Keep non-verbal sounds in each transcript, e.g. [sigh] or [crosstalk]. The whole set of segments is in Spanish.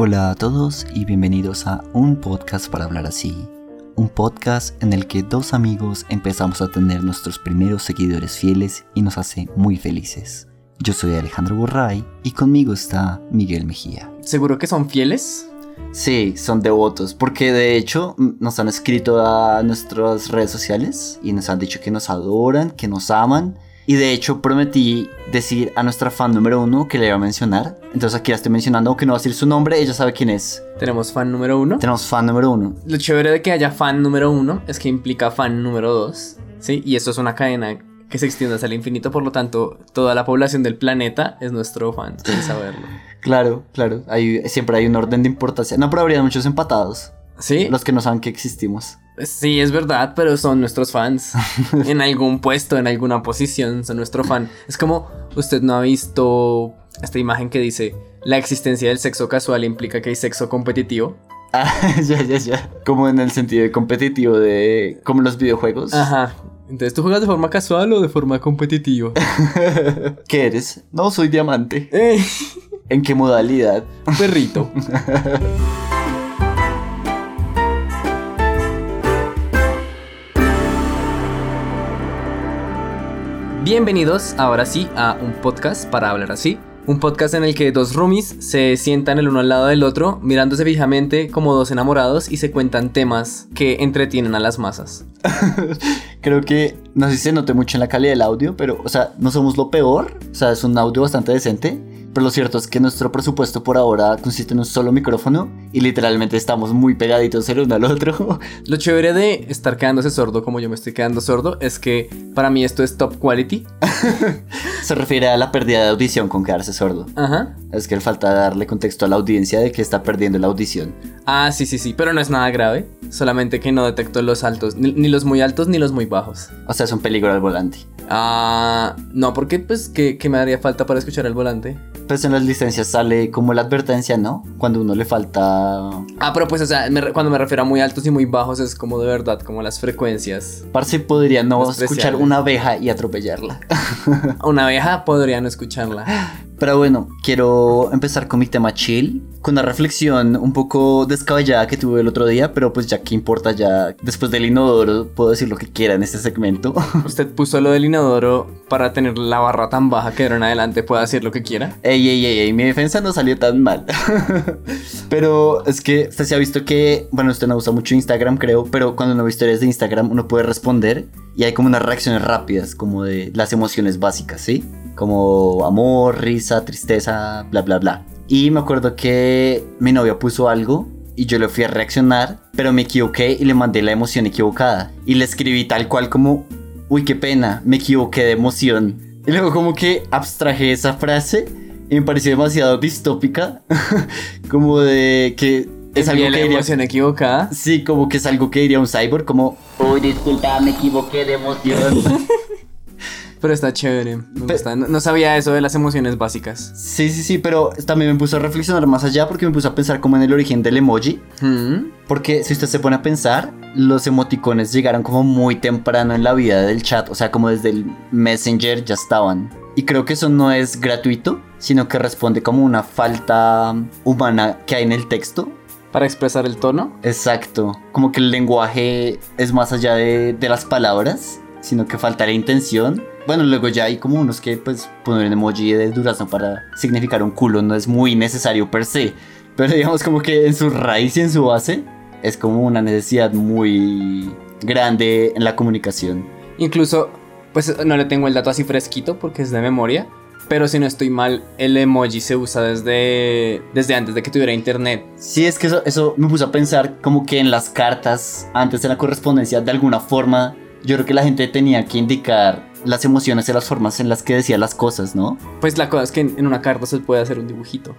Hola a todos y bienvenidos a un podcast para hablar así. Un podcast en el que dos amigos empezamos a tener nuestros primeros seguidores fieles y nos hace muy felices. Yo soy Alejandro Borray y conmigo está Miguel Mejía. ¿Seguro que son fieles? Sí, son devotos, porque de hecho nos han escrito a nuestras redes sociales y nos han dicho que nos adoran, que nos aman y de hecho prometí decir a nuestra fan número uno que le iba a mencionar. Entonces aquí la estoy mencionando, aunque no va a decir su nombre, ella sabe quién es. Tenemos fan número uno. Tenemos fan número uno. Lo chévere de que haya fan número uno es que implica fan número dos. ¿Sí? Y eso es una cadena que se extiende hasta el infinito, por lo tanto, toda la población del planeta es nuestro fan, sin [laughs] saberlo. Claro, claro. Hay, siempre hay un orden de importancia. No, pero habría muchos empatados. ¿Sí? Los que no saben que existimos. Sí, es verdad, pero son nuestros fans. [laughs] en algún puesto, en alguna posición, son nuestro fan. Es como, usted no ha visto esta imagen que dice, la existencia del sexo casual implica que hay sexo competitivo. Ah, [laughs] ya, ya, ya. Como en el sentido de competitivo de... como los videojuegos. Ajá. Entonces, ¿tú juegas de forma casual o de forma competitiva? [laughs] ¿Qué eres? No, soy diamante. Eh, ¿En qué modalidad? perrito. Bienvenidos ahora sí a un podcast para hablar así. Un podcast en el que dos roomies se sientan el uno al lado del otro, mirándose fijamente como dos enamorados y se cuentan temas que entretienen a las masas. [laughs] Creo que, no sé si se note mucho en la calidad del audio, pero, o sea, no somos lo peor. O sea, es un audio bastante decente. Pero lo cierto es que nuestro presupuesto por ahora consiste en un solo micrófono y literalmente estamos muy pegaditos el uno al otro. [laughs] Lo chévere de estar quedándose sordo como yo me estoy quedando sordo es que para mí esto es top quality. [laughs] Se refiere a la pérdida de audición con quedarse sordo. Ajá. Es que falta darle contexto a la audiencia de que está perdiendo la audición. Ah, sí, sí, sí, pero no es nada grave. Solamente que no detecto los altos, ni, ni los muy altos ni los muy bajos. O sea, es un peligro al volante. Ah, no, porque pues, ¿qué, qué me haría falta para escuchar el volante? Pues en las licencias sale como la advertencia, ¿no? Cuando uno le falta... Ah, pero pues, o sea, me cuando me refiero a muy altos y muy bajos es como de verdad, como las frecuencias. Parce podría no escuchar una abeja y atropellarla. Una [laughs] abeja podría no escucharla. Pero bueno, quiero empezar con mi tema chill, con una reflexión un poco descabellada que tuve el otro día, pero pues ya que importa, ya después del inodoro puedo decir lo que quiera en este segmento. [laughs] Usted puso lo del inodoro para tener la barra tan baja que de ahora en adelante pueda decir lo que quiera. Ey, ey, ey, ey, mi defensa no salió tan mal. [laughs] pero es que usted se ha visto que, bueno, usted no usa mucho Instagram, creo, pero cuando uno ve historias de Instagram uno puede responder y hay como unas reacciones rápidas, como de las emociones básicas, ¿sí? Como amor, risa, tristeza, bla, bla, bla. Y me acuerdo que mi novia puso algo y yo le fui a reaccionar, pero me equivoqué y le mandé la emoción equivocada. Y le escribí tal cual como, uy, qué pena, me equivoqué de emoción. Y luego como que abstraje esa frase y me pareció demasiado distópica, [laughs] como de que es algo la que diría... emoción equivocada. Sí, como que es algo que diría un cyborg, como, uy, disculpa, me equivoqué de emoción. [laughs] Pero está chévere. Me Pe- gusta. No, no sabía eso de las emociones básicas. sí, sí, sí, pero también me puso a reflexionar más allá porque me puso a pensar como en el origen del emoji. Hmm. Porque si usted se pone a pensar, los emoticones llegaron como muy temprano en la vida del chat, o sea, como desde el Messenger ya estaban. Y creo que eso no es gratuito, sino que responde como una falta humana que hay en el texto. Para expresar el tono. Exacto, como que el lenguaje es más allá de, de las palabras, sino que falta la intención. Bueno, luego ya hay como unos que pues poner un emoji de durazno para significar un culo no es muy necesario per se, pero digamos como que en su raíz y en su base es como una necesidad muy grande en la comunicación. Incluso, pues no le tengo el dato así fresquito porque es de memoria. Pero si no estoy mal, el emoji se usa desde, desde antes de que tuviera internet. Sí, es que eso, eso me puso a pensar como que en las cartas, antes de la correspondencia, de alguna forma, yo creo que la gente tenía que indicar las emociones y las formas en las que decía las cosas, ¿no? [laughs] Pues la cosa es que en en una carta se puede hacer un dibujito.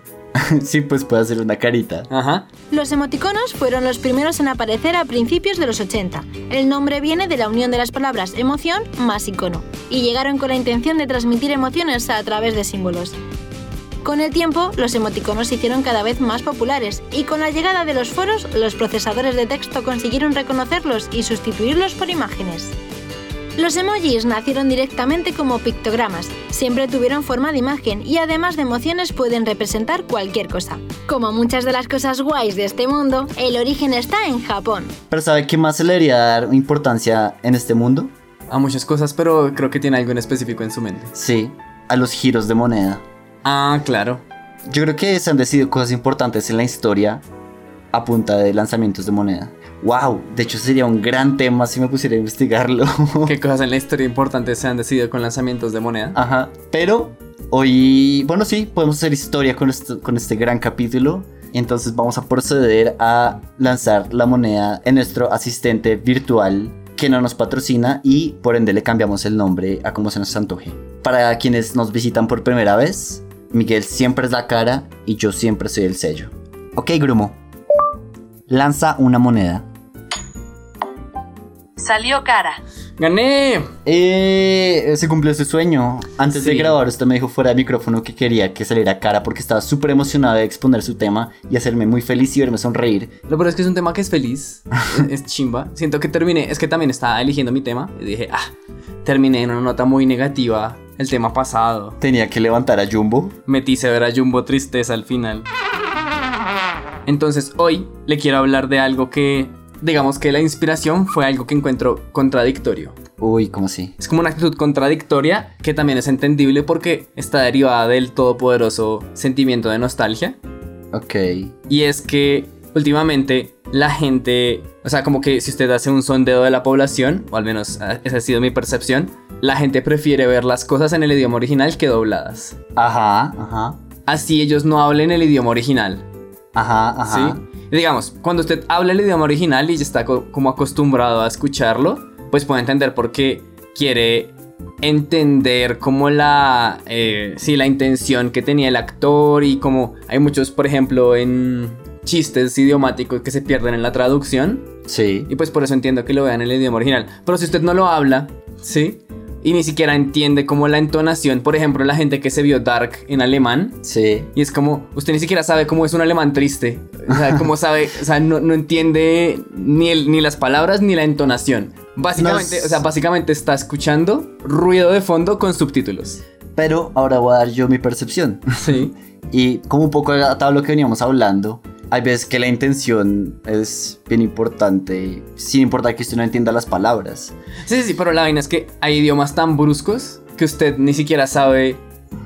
sí, pues puede hacer una carita. Ajá. Los emoticonos fueron los primeros en aparecer a principios de los 80. El nombre viene de la unión de las palabras emoción más icono, y llegaron con la intención de transmitir emociones a través de símbolos. Con el tiempo, los emoticonos se hicieron cada vez más populares y con la llegada de los foros, los procesadores de texto consiguieron reconocerlos y sustituirlos por imágenes. Los emojis nacieron directamente como pictogramas, siempre tuvieron forma de imagen y además de emociones pueden representar cualquier cosa. Como muchas de las cosas guays de este mundo, el origen está en Japón. Pero ¿sabe qué más se le debería dar importancia en este mundo? A muchas cosas, pero creo que tiene algo en específico en su mente. Sí, a los giros de moneda. Ah, claro. Yo creo que se han decidido cosas importantes en la historia a punta de lanzamientos de moneda. Wow, de hecho sería un gran tema si me pusiera a investigarlo. [laughs] ¿Qué cosas en la historia importantes se han decidido con lanzamientos de moneda? Ajá, pero hoy, bueno, sí, podemos hacer historia con este, con este gran capítulo. Entonces vamos a proceder a lanzar la moneda en nuestro asistente virtual que no nos patrocina y por ende le cambiamos el nombre a como se nos antoje. Para quienes nos visitan por primera vez, Miguel siempre es la cara y yo siempre soy el sello. Ok, Grumo. Lanza una moneda. Salió cara. ¡Gané! Eh, se cumplió su sueño. Antes de grabar, usted me dijo fuera de micrófono que quería que saliera cara porque estaba súper emocionado de exponer su tema y hacerme muy feliz y verme sonreír. Lo peor es que es un tema que es feliz. es, es chimba. Siento que terminé. Es que también estaba eligiendo mi tema. Y dije, ah, terminé en una nota muy negativa. El tema pasado. Tenía que levantar a Jumbo. Metí severa Jumbo tristeza al final. Entonces hoy le quiero hablar de algo que, digamos que la inspiración fue algo que encuentro contradictorio. Uy, ¿cómo así? Es como una actitud contradictoria que también es entendible porque está derivada del todopoderoso sentimiento de nostalgia. Ok. Y es que últimamente la gente, o sea, como que si usted hace un sondeo de la población, o al menos ah, esa ha sido mi percepción, la gente prefiere ver las cosas en el idioma original que dobladas. Ajá, ajá. Así ellos no hablen el idioma original. Ajá, ajá. ¿Sí? Digamos, cuando usted habla el idioma original y ya está co- como acostumbrado a escucharlo, pues puede entender por qué quiere entender como la, eh, sí, la intención que tenía el actor y como hay muchos, por ejemplo, en chistes idiomáticos que se pierden en la traducción Sí. y pues por eso entiendo que lo vean en el idioma original. Pero si usted no lo habla, ¿sí? Y ni siquiera entiende como la entonación, por ejemplo, la gente que se vio Dark en alemán, Sí. y es como, usted ni siquiera sabe cómo es un alemán triste. O sea, cómo [laughs] sabe, o sea, no, no entiende ni, el- ni las palabras ni la entonación. Básicamente, Nos- o sea, básicamente está escuchando ruido de fondo con subtítulos. Pero ahora voy a dar yo mi percepción. Sí. [laughs] Y como un poco atado a lo que veníamos hablando, hay veces que la intención es bien importante, sin importar que usted no entienda las palabras. Sí, sí, sí, pero la vaina es que hay idiomas tan bruscos que usted ni siquiera sabe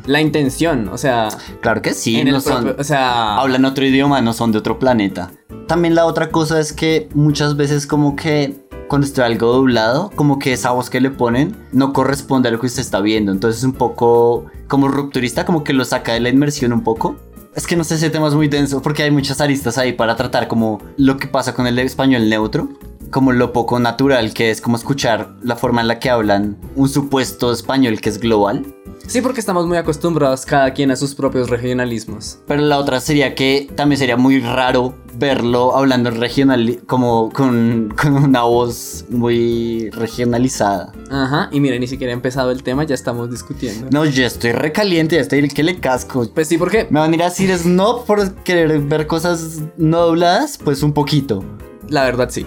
la intención. O sea, Claro que sí, no son, propio- o sea, hablan otro idioma, no son de otro planeta. También la otra cosa es que muchas veces como que cuando está algo doblado, como que esa voz que le ponen no corresponde a lo que usted está viendo. Entonces es un poco como rupturista, como que lo saca de la inmersión un poco. Es que no sé, ese tema es muy denso porque hay muchas aristas ahí para tratar como lo que pasa con el español neutro. Como lo poco natural que es como escuchar la forma en la que hablan un supuesto español que es global. sí, porque estamos muy acostumbrados cada quien a sus propios regionalismos. Pero la otra sería que también sería muy raro verlo hablando regional, como con, con una voz muy regionalizada. Ajá, y mire, ni siquiera ha empezado el tema, ya estamos discutiendo. No, ya estoy recaliente, ya estoy el que le casco. Pues sí, porque ¿Me van a ir a decir snob por querer ver cosas no dobladas? Pues un poquito. La verdad sí.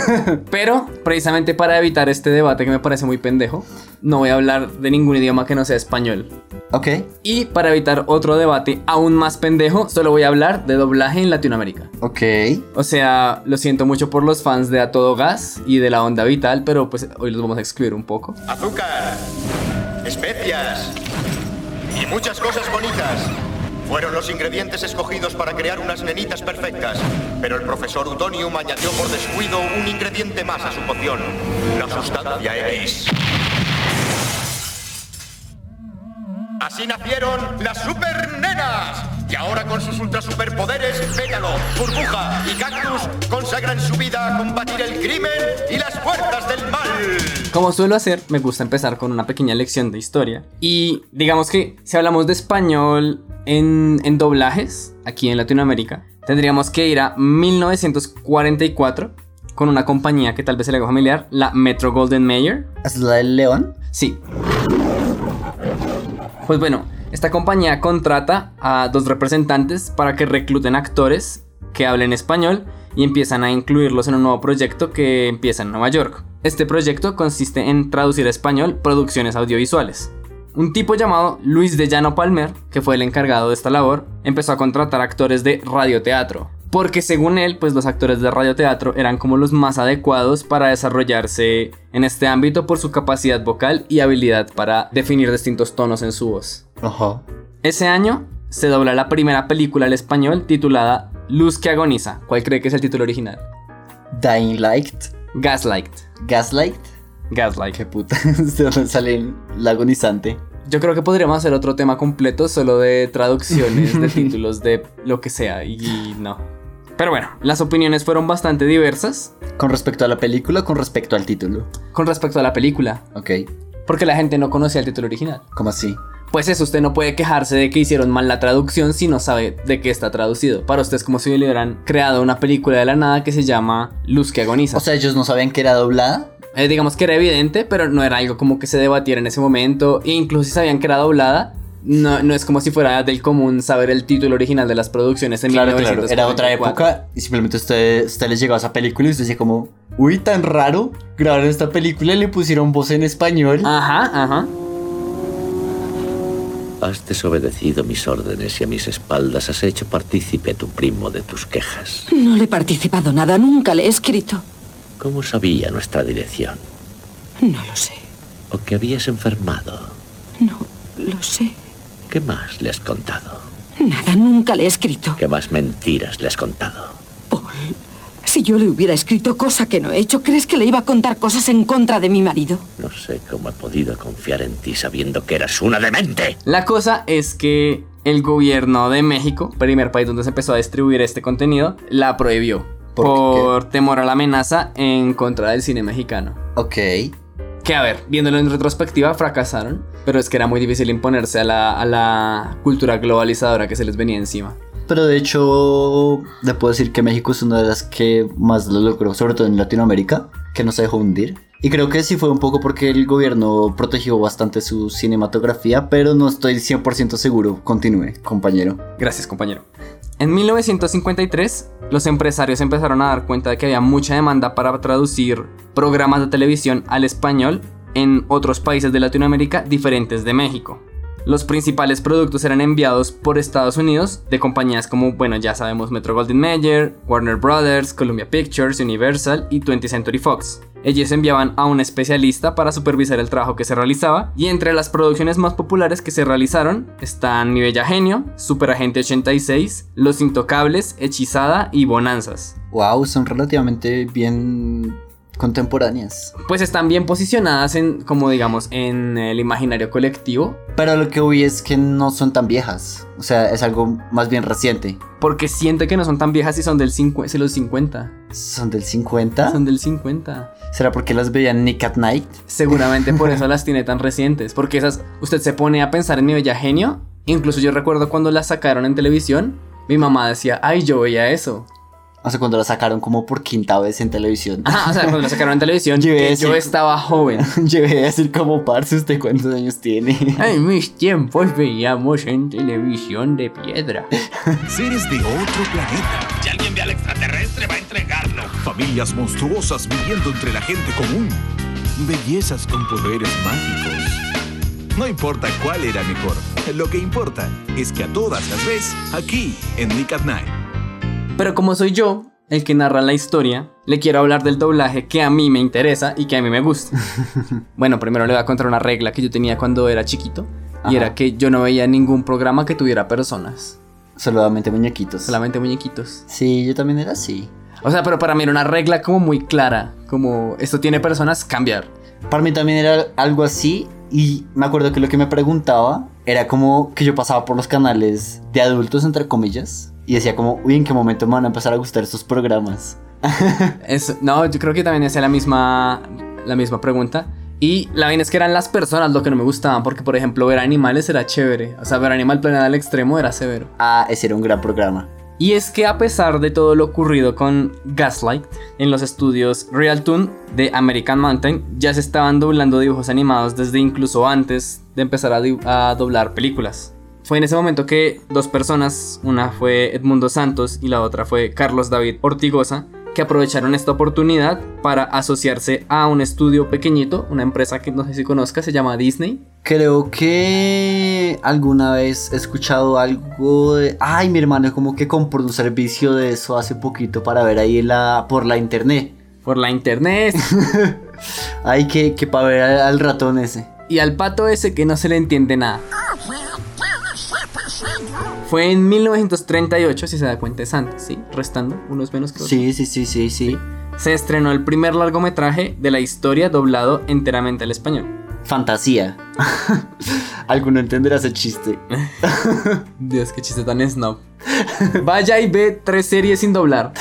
[laughs] Pero precisamente para evitar este debate que me parece muy pendejo, no voy a hablar de ningún idioma que no sea español. Ok. Y para evitar otro debate aún más pendejo, solo voy a hablar de doblaje en Latinoamérica. Ok. O sea, lo siento mucho por los fans de A Todo Gas y de la Onda Vital, pero pues hoy los vamos a excluir un poco. azúcar, especias y muchas cosas bonitas. Fueron los ingredientes escogidos para crear unas nenitas perfectas, pero el profesor Utonium añadió por descuido un ingrediente más a su poción, la sustancia X. Así nacieron las supernenas. Y ahora con sus ultra superpoderes, Pétalo, Burbuja y Cactus consagran su vida a combatir el crimen y las fuerzas del mal. Como suelo hacer, me gusta empezar con una pequeña lección de historia. Y digamos que si hablamos de español en, en doblajes, aquí en Latinoamérica, tendríamos que ir a 1944 con una compañía que tal vez se le haga familiar, la Metro Golden Mayer. ¿Es la del león? Sí. Pues bueno, esta compañía contrata a dos representantes para que recluten actores que hablen español y empiezan a incluirlos en un nuevo proyecto que empieza en Nueva York. Este proyecto consiste en traducir a español producciones audiovisuales. Un tipo llamado Luis de Llano Palmer, que fue el encargado de esta labor, empezó a contratar actores de radioteatro, porque según él, pues los actores de radioteatro eran como los más adecuados para desarrollarse en este ámbito por su capacidad vocal y habilidad para definir distintos tonos en su voz. Ajá. Ese año se dobla la primera película al español titulada Luz que agoniza. ¿Cuál cree que es el título original? Dying Light. Gaslight. Gaslight. Gaslight. Qué puta. [laughs] ¿De dónde sale el agonizante? Yo creo que podríamos hacer otro tema completo solo de traducciones de [laughs] títulos de lo que sea y no. Pero bueno, las opiniones fueron bastante diversas Con respecto a la película, con respecto al título. con respecto a la película, Ok. porque la gente no conocía el título original. ¿Cómo así? Pues eso, usted no puede quejarse de que hicieron mal la traducción si no sabe de qué está traducido. Para usted es como si le hubieran creado una película de la nada que se llama Luz que agoniza. O sea, ellos no sabían que era doblada. Eh, digamos que era evidente, pero no era algo como que se debatiera en ese momento. E incluso si sabían que era doblada, no, no es como si fuera del común saber el título original de las producciones en Claro, claro. 1944. Era otra época y simplemente usted, usted les llegó a esa película y usted decía como, uy, tan raro. Grabaron esta película y le pusieron voz en español. Ajá, ajá. Has desobedecido mis órdenes y a mis espaldas has hecho partícipe a tu primo de tus quejas. No le he participado nada, nunca le he escrito. ¿Cómo sabía nuestra dirección? No lo sé, ¿O que habías enfermado? no lo sé. ¿Qué más le has contado? Nada, nunca le he escrito. ¿Qué más mentiras le has contado? Paul, si yo le hubiera escrito cosa que no he hecho, ¿crees que le iba a contar cosas en contra de mi marido? No sé cómo he podido confiar en ti sabiendo que eras una demente. La cosa es que el gobierno de México, primer país donde se empezó a distribuir este contenido, la prohibió. ¿Por Por, temor a la amenaza en contra del cine mexicano. Ok. Que a ver, viéndolo en retrospectiva, fracasaron. Pero es que era muy difícil imponerse a la, a la cultura globalizadora que se les venía encima. Pero de hecho, le puedo decir que México es una de las que más lo logró, sobre todo en Latinoamérica, que no se dejó hundir. Y creo que sí fue un poco porque el gobierno protegió bastante su cinematografía, pero no estoy 100% seguro. Continúe, compañero. Gracias, compañero. En 1953, los empresarios empezaron a dar cuenta de que había mucha demanda para traducir programas de televisión al español en otros países de Latinoamérica diferentes de México. Los principales productos eran enviados por Estados Unidos de compañías como, bueno, ya sabemos, Metro Goldwyn Mayer, Warner Brothers, Columbia Pictures, Universal y 20th Century Fox. Ellos enviaban a un especialista para supervisar el trabajo que se realizaba y entre las producciones más populares que se realizaron están Mi Bella Genio, Super Agente 86, Los Intocables, Hechizada y Bonanzas. Wow, son relativamente bien contemporáneas. Pues están bien posicionadas en, como digamos, en el imaginario colectivo Pero lo que vi es que no son tan viejas. O sea, es algo más bien reciente. porque siente que no son tan viejas y son del cincu- sí, los 50. ¿Son del 50? Son del 50. ¿Será porque las veían Nick at Night? Seguramente por eso [laughs] las tiene tan recientes. Porque esas, usted se pone a pensar en mi bella genio. Incluso yo recuerdo cuando las sacaron en televisión. Mi mamá decía, ay, yo veía eso. O sea, cuando la sacaron como por quinta vez en televisión. Ajá, o sea, cuando la sacaron en televisión, [laughs] Yo decir- [laughs] yo estaba joven. Llegué a decir como parce, ¿usted cuántos años tiene? En mis tiempos veíamos en televisión de piedra. Seres de otro planeta. Si alguien ve al extraterrestre, va a entregarlo. Familias monstruosas viviendo entre la gente común. Bellezas con poderes mágicos. No importa cuál era mejor. Lo que importa es que a todas las ves aquí en Nick at Night. Pero como soy yo el que narra la historia, le quiero hablar del doblaje que a mí me interesa y que a mí me gusta. [laughs] bueno, primero le voy a contar una regla que yo tenía cuando era chiquito. Y Ajá. era que yo no veía ningún programa que tuviera personas. Solamente muñequitos. Solamente muñequitos. Sí, yo también era así. O sea, pero para mí era una regla como muy clara. Como esto tiene personas, cambiar. Para mí también era algo así. Y me acuerdo que lo que me preguntaba era como que yo pasaba por los canales de adultos, entre comillas. Y decía como, uy, ¿en qué momento me van a empezar a gustar estos programas? [laughs] Es, no, yo creo que también hacía la misma, la misma pregunta. Y la vaina es que eran las personas lo que no me gustaban. Porque, por ejemplo, ver animales era chévere. O sea, ver Animal Planet al extremo era severo. Ah, ese era un gran programa. Y es que a pesar de todo lo ocurrido con Gaslight, en los estudios Realtoon de American Mountain ya se estaban doblando dibujos animados desde incluso antes de empezar a, doblar películas. Fue en ese momento que dos personas, una fue Edmundo Santos y la otra fue Carlos David Ortigosa, que aprovecharon esta oportunidad para asociarse a un estudio pequeñito, una empresa que no sé si conozca, se llama Disney. Creo que alguna vez he escuchado algo de... Ay, mi hermano como que compró un servicio de eso hace poquito para ver ahí la por la internet. Por la internet. [laughs] Ay, que, que para ver al, al ratón ese. y al pato ese que no se le entiende nada. Fue en 1938, si se da cuenta es antes, ¿sí? Restando, unos menos que otros. Sí, sí, sí, sí, sí. Se estrenó el primer largometraje de la historia doblado enteramente al español. Fantasía. [laughs] Alguno entenderá ese chiste. [laughs] Dios, qué chiste tan snob. Vaya y ve tres series sin doblar.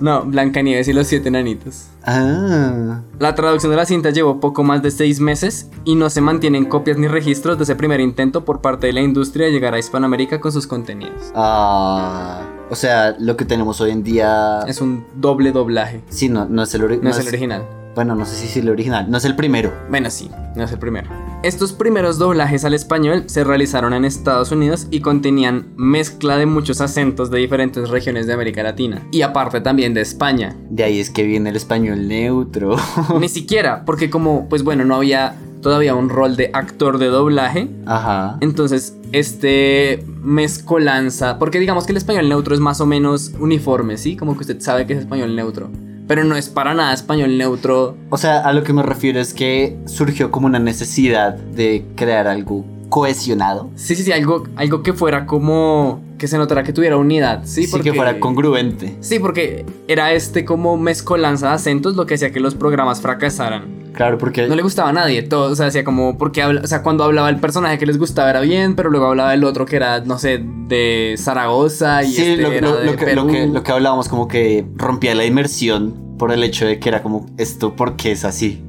No, Blancanieves y los siete enanitos. Ah. La traducción de la cinta llevó poco más de seis meses y no se mantienen copias ni registros de ese primer intento por parte de la industria de llegar a Hispanoamérica con sus contenidos. Ah. O sea, lo que tenemos hoy en día. Es un doble doblaje, Sí, no, no es el, ori- no es el original. Bueno, no sé si es el original. No es el primero. Bueno, sí, no es el primero. Estos primeros doblajes al español se realizaron en Estados Unidos y contenían mezcla de muchos acentos de diferentes regiones de América Latina. Y aparte también de España. De ahí es que viene el español neutro. [laughs] Ni siquiera, porque como, pues bueno, no había todavía un rol de actor de doblaje. Ajá. Entonces, este mezcolanza, porque digamos que el español neutro es más o menos uniforme, ¿sí? Como que usted sabe que es español neutro. Pero no es para nada español neutro. O sea, a lo que me refiero es que surgió como una necesidad de crear algo cohesionado. Sí, sí, sí, algo, algo que fuera como que se notara que tuviera unidad, ¿sí? Sí, que fuera congruente. Sí, porque era este como mezcolanza de acentos lo que hacía que los programas fracasaran. Claro, porque. No le gustaba a nadie, todo, o sea, hacía como, porque, habla- o sea, cuando hablaba el personaje que les gustaba era bien, pero luego hablaba el otro que era, no sé, de Zaragoza y Sí, este lo, era lo- de lo que, lo, Perú. que, lo que hablábamos, como que rompía la inmersión por el hecho de que era como esto, porque es así?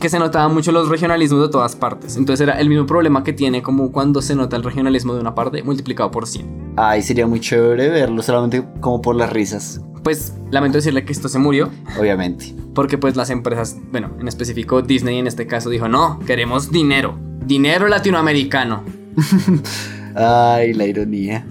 Que se notaban mucho los regionalismos de todas partes. Entonces era el mismo problema que tiene como cuando se nota el regionalismo de una parte multiplicado por 100. Ay, sería muy chévere verlo solamente como por las risas, Pues lamento decirle que esto se murió, obviamente. porque pues las empresas, bueno, en específico Disney en este caso dijo, no, queremos dinero, dinero latinoamericano. [laughs] Ay, la ironía.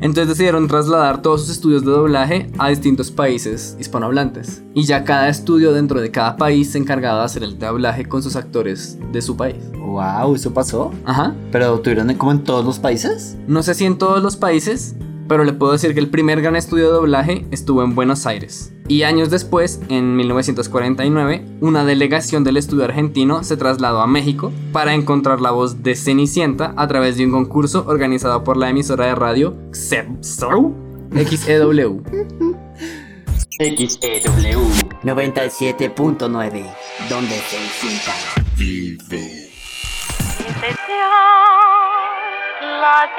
Entonces decidieron trasladar todos sus estudios de doblaje a distintos países hispanohablantes. Y ya cada estudio dentro de cada país se encargaba de hacer el doblaje con sus actores de su país. Wow, eso pasó. Ajá. Pero tuvieron como en todos los países. No sé si en todos los países, pero le puedo decir que el primer gran estudio de doblaje estuvo en Buenos Aires. Y años después, en 1949, una delegación del estudio argentino se trasladó a México para encontrar la voz de Cenicienta a través de un concurso organizado por la emisora de radio XEW. XEW. XEW 97.9, donde se insulta. La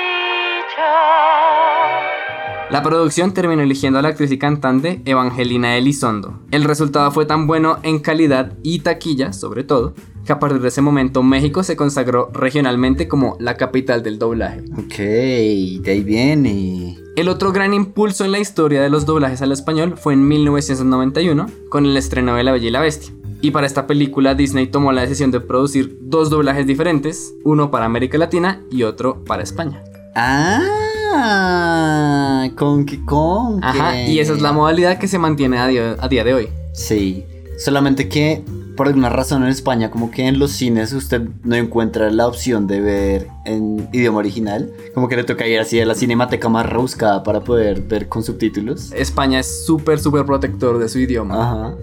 producción terminó eligiendo a la actriz y cantante Evangelina Elizondo. El resultado fue tan bueno en calidad y taquilla, sobre todo, que a partir de ese momento México se consagró regionalmente como la capital del doblaje. Ok, de ahí viene. El otro gran impulso en la historia de los doblajes al español fue en 1991 con el estreno de La Bella y la Bestia. Y para esta película Disney tomó la decisión de producir dos doblajes diferentes, uno para América Latina y otro para España. Ah, con que con Ajá, y esa es la modalidad que se mantiene a día, a día de hoy. Sí, solamente que por alguna razón en España, como que en los cines usted no encuentra la opción de ver en idioma original, como que le toca ir así a la cinemateca más rebuscada para poder ver con subtítulos. España es súper, súper protector de su idioma. Ajá.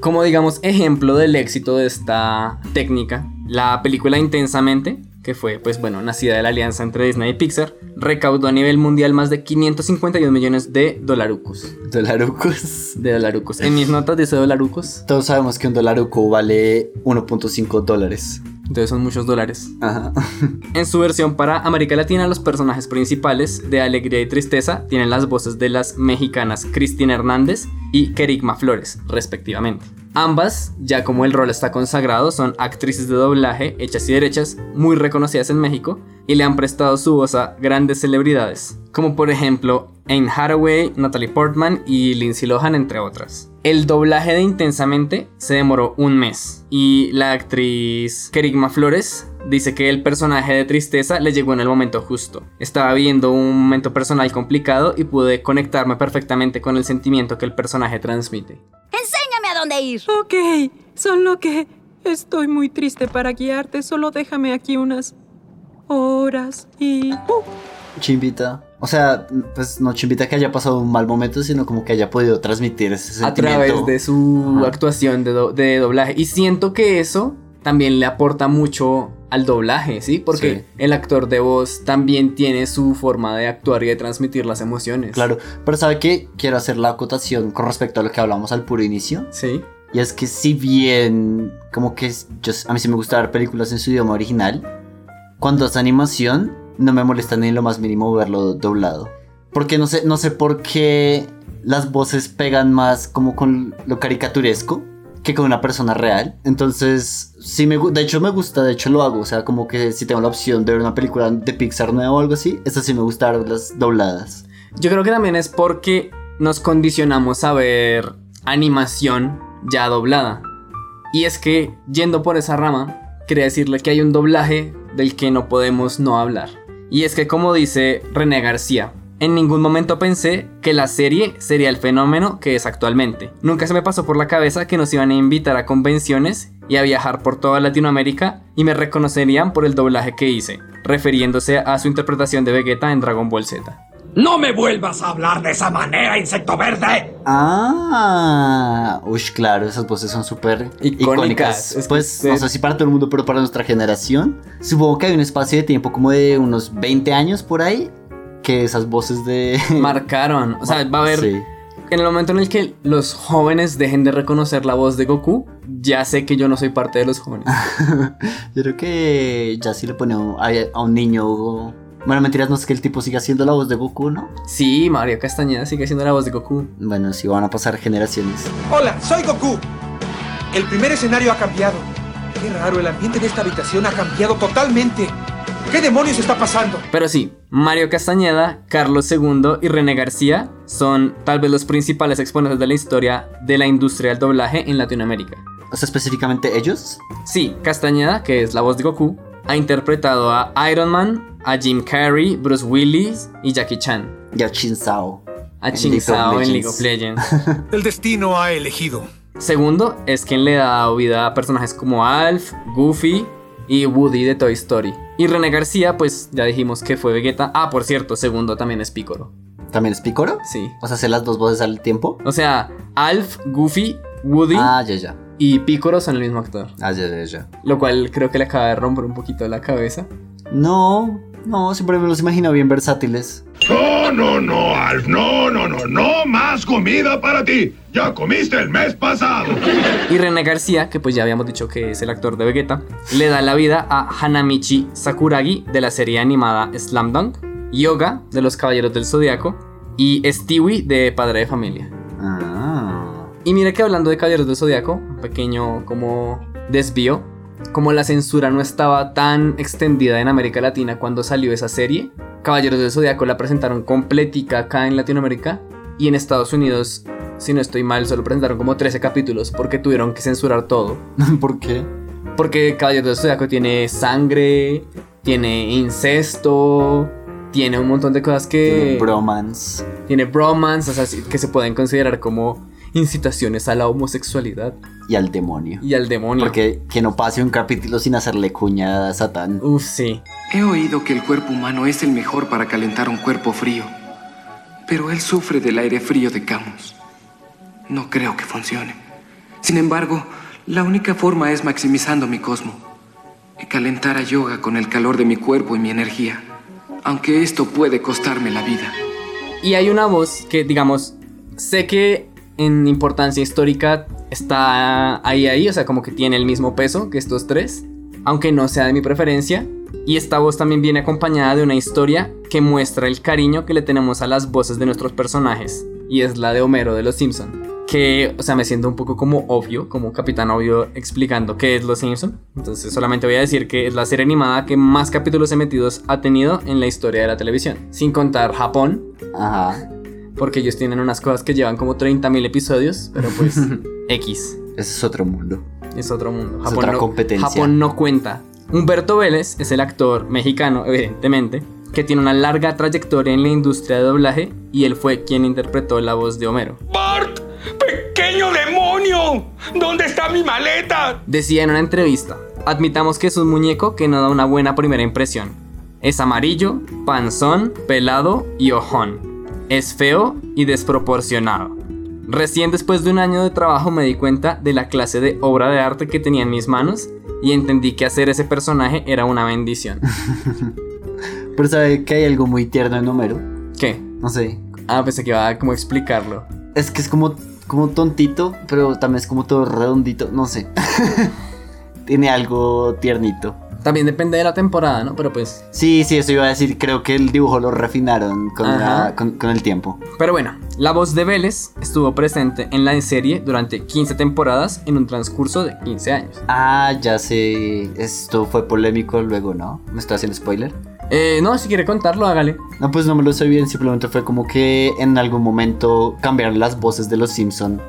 Como digamos ejemplo del éxito de esta técnica, la película Intensamente, que fue pues bueno, nacida de la alianza entre Disney y Pixar, recaudó a nivel mundial más de 551 millones de dolarucos. Dolarucos. De dolarucos. En mis notas dice dolarucos, Todos sabemos que un dolaruco vale 1.5 dólares. entonces son muchos dólares. Ajá. [laughs] En su versión para América Latina, los personajes principales de Alegría y Tristeza tienen las voces de las mexicanas Cristina Hernández y Kerigma Flores, respectivamente. Ambas, ya como el rol está consagrado, son actrices de doblaje hechas y derechas, muy reconocidas en México, y le han prestado su voz a grandes celebridades, como por ejemplo Anne Hathaway, Natalie Portman y Lindsay Lohan, entre otras. El doblaje de Intensamente se demoró un mes, y la actriz Kerigma Flores dice que el personaje de tristeza le llegó en el momento justo. Estaba viviendo un momento personal complicado y pude conectarme perfectamente con el sentimiento que el personaje transmite. Dónde ir. Ok, solo que estoy muy triste para guiarte. Solo déjame aquí unas horas y... uh, Chimbita. O sea, pues no chimbita que haya pasado un mal momento, sino como que haya podido transmitir ese a sentimiento. través de su Ajá. actuación de, do- de doblaje. Y siento que eso también le aporta mucho al doblaje, ¿sí? Porque Sí. el actor de voz también tiene su forma de actuar y de transmitir las emociones. Claro, pero ¿sabe qué? Quiero hacer la acotación con respecto a lo que hablamos al puro inicio. Sí. Y es que si bien como que yo, a mí sí me gusta ver películas en su idioma original, cuando es animación no me molesta ni lo más mínimo verlo doblado. Porque no sé, no sé por qué las voces pegan más como con lo caricaturesco que con una persona real. Entonces, sí me de hecho me gusta, de hecho lo hago, o sea, como que si tengo la opción de ver una película de Pixar nueva o algo así, eso sí me gusta verlas dobladas. Yo creo que también es porque nos condicionamos a ver animación ya doblada. Y es que, yendo por esa rama, quería decirle que hay un doblaje del que no podemos no hablar. Y es que, como dice René García, en ningún momento pensé que la serie sería el fenómeno que es actualmente. Nunca se me pasó por la cabeza que nos iban a invitar a convenciones y a viajar por toda Latinoamérica y me reconocerían por el doblaje que hice, refiriéndose a su interpretación de Vegeta en Dragon Ball Z. ¡No me vuelvas a hablar de esa manera, insecto verde! Ah, uy, claro, esas voces son súper Icónicas. icónicas. Es pues no sé si para todo el mundo, pero para nuestra generación, supongo que hay un espacio de tiempo como de unos 20 años por ahí que esas voces de [laughs] marcaron. O sea, va a haber. Sí. En el momento en el que los jóvenes dejen de reconocer la voz de Goku, ya sé que yo no soy parte de los jóvenes. [laughs] Yo creo que ya si le pone a, a un niño. Bueno, mentiras, no es que el tipo siga siendo la voz de Goku, ¿no? Sí, Mario Castañeda sigue siendo la voz de Goku. Bueno, sí van a pasar generaciones. Hola, soy Goku. El primer escenario ha cambiado. Qué raro, el ambiente de esta habitación ha cambiado totalmente. ¿Qué demonios está pasando? Pero sí, Mario Castañeda, Carlos II y René García son tal vez los principales exponentes de la historia de la industria del doblaje en Latinoamérica. O sea, específicamente ellos. Sí, Castañeda, que es la voz de Goku, ha interpretado a Iron Man, a Jim Carrey, Bruce Willis y Jackie Chan. Y a Chin Sao. A En Chin Sao en League of Legends. [laughs] El destino ha elegido. Segundo, es quien le da vida a personajes como Alf, Goofy y Woody de Toy Story. Y René García, pues ya dijimos que fue Vegeta. Ah, por cierto, segundo también es Piccolo. ¿También es Picoro? Sí. O sea, hacer las dos voces al tiempo. O sea, Alf, Goofy, Woody Ah, ya, ya. y Piccolo son el mismo actor. Ah, ya, ya, ya. Lo cual creo que le acaba de romper un poquito la cabeza. No, no, siempre me los imagino bien versátiles. No, no, no, Alf, no, no, no, no más comida para ti. Ya comiste el mes pasado. Y René García, que pues ya habíamos dicho que es el actor de Vegeta, le da la vida a Hanamichi Sakuragi de la serie animada Slam Dunk, Yoga de los Caballeros del Zodiaco y Stewie de Padre de Familia. Ah. Y mira que hablando de Caballeros del Zodiaco, un pequeño como desvío, como la censura no estaba tan extendida en América Latina cuando salió esa serie, Caballeros del Zodiaco la presentaron completica acá en Latinoamérica y en Estados Unidos, si no estoy mal, solo presentaron como 13 capítulos porque tuvieron que censurar todo. [laughs] ¿Por qué? Porque Caballeros del Zodiaco tiene sangre, tiene incesto, tiene un montón de cosas que... Bromance. Tiene bromance, o sea, que se pueden considerar como incitaciones a la homosexualidad Y al demonio. y al demonio. Porque que no pase un capítulo sin hacerle cuña a Satán. Uf, sí. He oído que el cuerpo humano es el mejor para calentar un cuerpo frío, pero él sufre del aire frío de Camus. No creo que funcione. Sin embargo, la única forma es maximizando mi cosmo y calentar a yoga con el calor de mi cuerpo y mi energía, aunque esto puede costarme la vida. Y hay una voz que, digamos, sé que en importancia histórica está ahí, ahí, o sea, como que tiene el mismo peso que estos tres, aunque no sea de mi preferencia. Y esta voz también viene acompañada de una historia que muestra el cariño que le tenemos a las voces de nuestros personajes, y es la de Homero de Los Simpson. que, o sea, me siento un poco como obvio, como capitán obvio explicando qué es Los Simpson. Entonces solamente voy a decir que es la serie animada que más capítulos emitidos ha tenido en la historia de la televisión, sin contar Japón. Ajá. Porque ellos tienen unas cosas que llevan como 30.000 episodios, pero pues [laughs] X. Ese es otro mundo. Es otro mundo. Es otra no, competencia. Japón no cuenta. Humberto Vélez es el actor mexicano, evidentemente, que tiene una larga trayectoria en la industria de doblaje y él fue quien interpretó la voz de Homero. ¡Bart! ¡Pequeño demonio! ¿Dónde está mi maleta? Decía en una entrevista, admitamos que es un muñeco que no da una buena primera impresión. Es amarillo, panzón, pelado y ojón. Es feo y desproporcionado. Recién después de un año de trabajo me di cuenta de la clase de obra de arte que tenía en mis manos y entendí que hacer ese personaje era una bendición. [laughs] Pero sabe que hay algo muy tierno en Homero. ¿Qué? No sé. Ah, pensé que iba a como explicarlo. Es que es como, como tontito, pero también es como todo redondito, no sé. [laughs] Tiene algo tiernito. También depende de la temporada, ¿no? Pero pues. Sí, sí, eso iba a decir. Creo que el dibujo lo refinaron con, la- con- con el tiempo. Pero bueno, la voz de Vélez estuvo presente en la serie durante 15 temporadas en un transcurso de 15 años. Ah, ya sé. Esto fue polémico luego, ¿no? ¿Me estoy haciendo spoiler? Eh, no, si quiere contarlo, hágale. No, pues no me lo sé bien. Simplemente fue como que en algún momento cambiaron las voces de los Simpson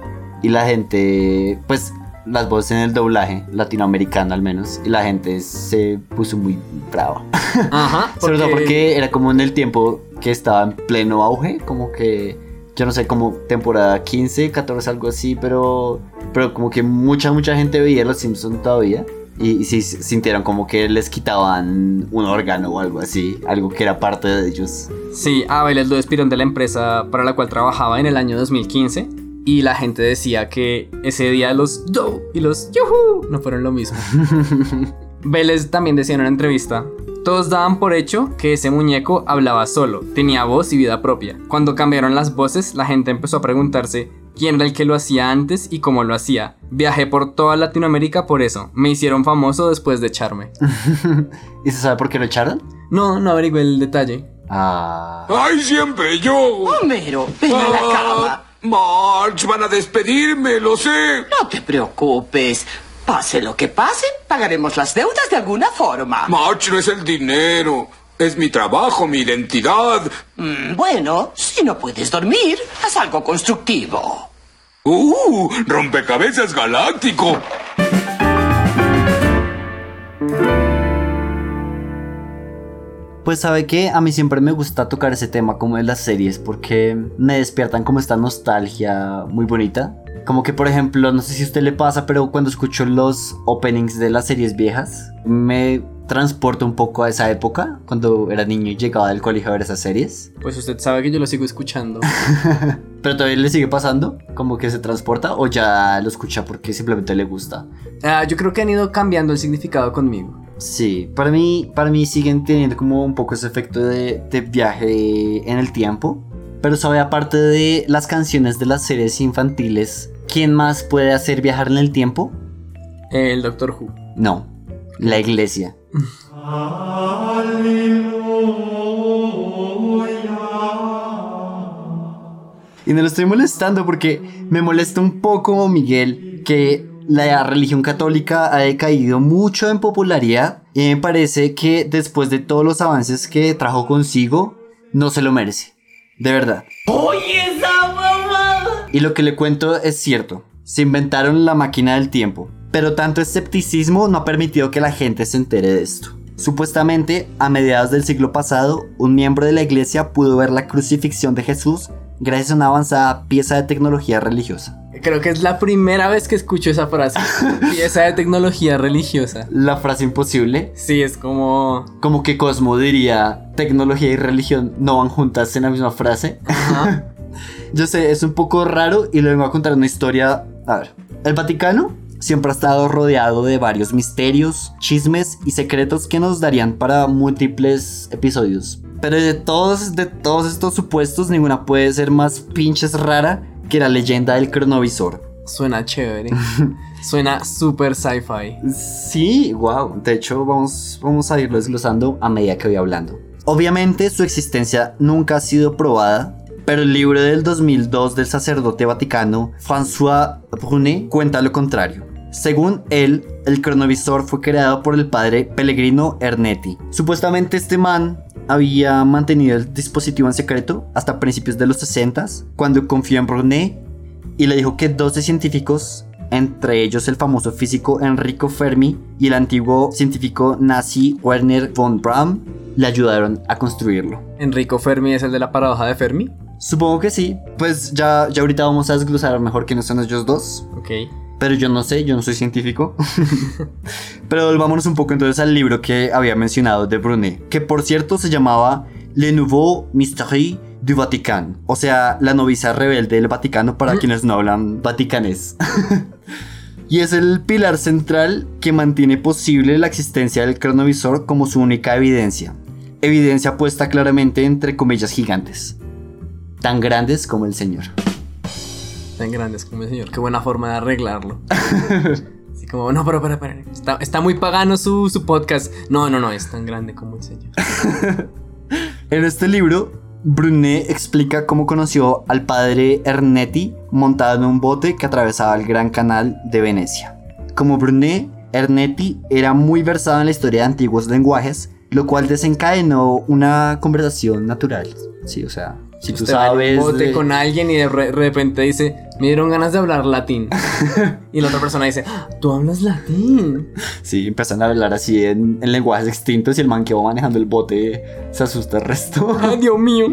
y la gente, pues las voces en el doblaje latinoamericano al menos, y la gente se puso muy brava. Ajá. [laughs] Sobre todo porque era como en el tiempo que estaba en pleno auge, como que yo no sé, como temporada 15, 14, algo así, pero pero como que mucha mucha gente veía los Simpsons todavía. Y, y sí sintieron como que les quitaban un órgano o algo así, algo que era parte de ellos. Sí, a Vélez lo despidieron de la empresa para la cual trabajaba en el año 2015. Y la gente decía que ese día los yo y los yuhu no fueron lo mismo. [laughs] Vélez también decía en una entrevista, todos daban por hecho que ese muñeco hablaba solo, tenía voz y vida propia. Cuando cambiaron las voces, la gente empezó a preguntarse quién era el que lo hacía antes y cómo lo hacía. Viajé por toda Latinoamérica por eso. Me hicieron famoso después de echarme. [laughs] ¿Y se sabe por qué lo echaron? No, no averigué el detalle. Ah. ¡Ay, siempre yo! Homero, ven a la cama. Marge, van a despedirme, lo sé. No te preocupes. Pase lo que pase, pagaremos las deudas de alguna forma. Marge no es el dinero. Es mi trabajo, mi identidad. Mm, bueno, si no puedes dormir, haz algo constructivo. ¡Uh! ¡Rompecabezas galáctico! Pues sabe que a mí siempre me gusta tocar ese tema como de las series porque me despiertan como esta nostalgia muy bonita. Como que por ejemplo, no sé si a usted le pasa, pero cuando escucho los openings de las series viejas, me transporta un poco a esa época, cuando era niño y llegaba del colegio a ver esas series. Pues usted sabe que yo lo sigo escuchando. [laughs] Pero todavía le sigue pasando, como que se transporta o ya lo escucha porque simplemente le gusta. Ah, yo creo que han ido cambiando el significado conmigo. Sí, para mí, para mí siguen teniendo como un poco ese efecto de, de viaje en el tiempo. Pero sabe, aparte de las canciones de las series infantiles, ¿quién más puede hacer viajar en el tiempo? El Doctor Who. No, la iglesia. Y no lo estoy molestando porque me molesta un poco, Miguel, que la religión católica ha decaído mucho en popularidad y me parece que después de todos los avances que trajo consigo, no se lo merece. De verdad. ¡Oye esa mamá! Y lo que le cuento es cierto. Se inventaron la máquina del tiempo. Pero tanto escepticismo no ha permitido que la gente se entere de esto. Supuestamente, a mediados del siglo pasado, un miembro de la iglesia pudo ver la crucifixión de Jesús gracias a una avanzada pieza de tecnología religiosa. Creo que es la primera vez que escucho esa frase. [laughs] Pieza de tecnología religiosa. La frase imposible. Sí, es como... Como que Cosmo diría, tecnología y religión no van juntas en la misma frase. [laughs] Yo sé, es un poco raro y le vengo a contar una historia. A ver, el Vaticano siempre ha estado rodeado de varios misterios, chismes y secretos que nos darían para múltiples episodios. Pero de todos, de todos estos supuestos, ninguna puede ser más pinches rara que la leyenda del cronovisor. Suena chévere. [laughs] Suena super sci-fi. Sí, wow. De hecho, vamos, vamos a irlo desglosando a medida que voy hablando. Obviamente, su existencia nunca ha sido probada, Pero el libro del 2002 del sacerdote vaticano François Brunet cuenta lo contrario. Según él, el cronovisor fue creado por el padre Pellegrino Ernetti. Supuestamente este man había mantenido el dispositivo en secreto hasta principios de los 60 cuando confió en Brunet y le dijo que 12 científicos, entre ellos el famoso físico Enrico Fermi y el antiguo científico nazi Werner von Braun, le ayudaron a construirlo. ¿Enrico Fermi es el de la paradoja de Fermi? Supongo que sí. Pues ya, ya ahorita vamos a desglosar mejor quiénes son ellos dos. Ok. Pero yo no sé, yo no soy científico. [laughs] Pero volvámonos un poco entonces al libro que había mencionado de Brunet, que por cierto se llamaba Le Nouveau Mystère du Vatican, o sea, la novicia rebelde del Vaticano para quienes no hablan vaticanés. [laughs] y es el pilar central que mantiene posible la existencia del cronovisor como su única evidencia. Evidencia puesta claramente entre comillas gigantes, tan grandes como el Señor tan grandes como el señor. Qué buena forma de arreglarlo. [laughs] Así como, no, pero, pero, pero. Está, está muy pagano su, su, podcast. No, no, no, es tan grande como el señor. [laughs] en este libro, Brunet explica cómo conoció al padre Ernetti montado en un bote que atravesaba el Gran Canal de Venecia. Como Brunet, Ernetti era muy versado en la historia de antiguos lenguajes, lo cual desencadenó una conversación natural. Sí, o sea, si tú sabes. bote con alguien y de, repente dice, me dieron ganas de hablar latín. [laughs] y la otra persona dice, ah, tú hablas latín. Sí, empiezan a hablar así en, lenguajes extintos y el man que va manejando el bote se asusta el resto. [laughs] Ay, Dios mío,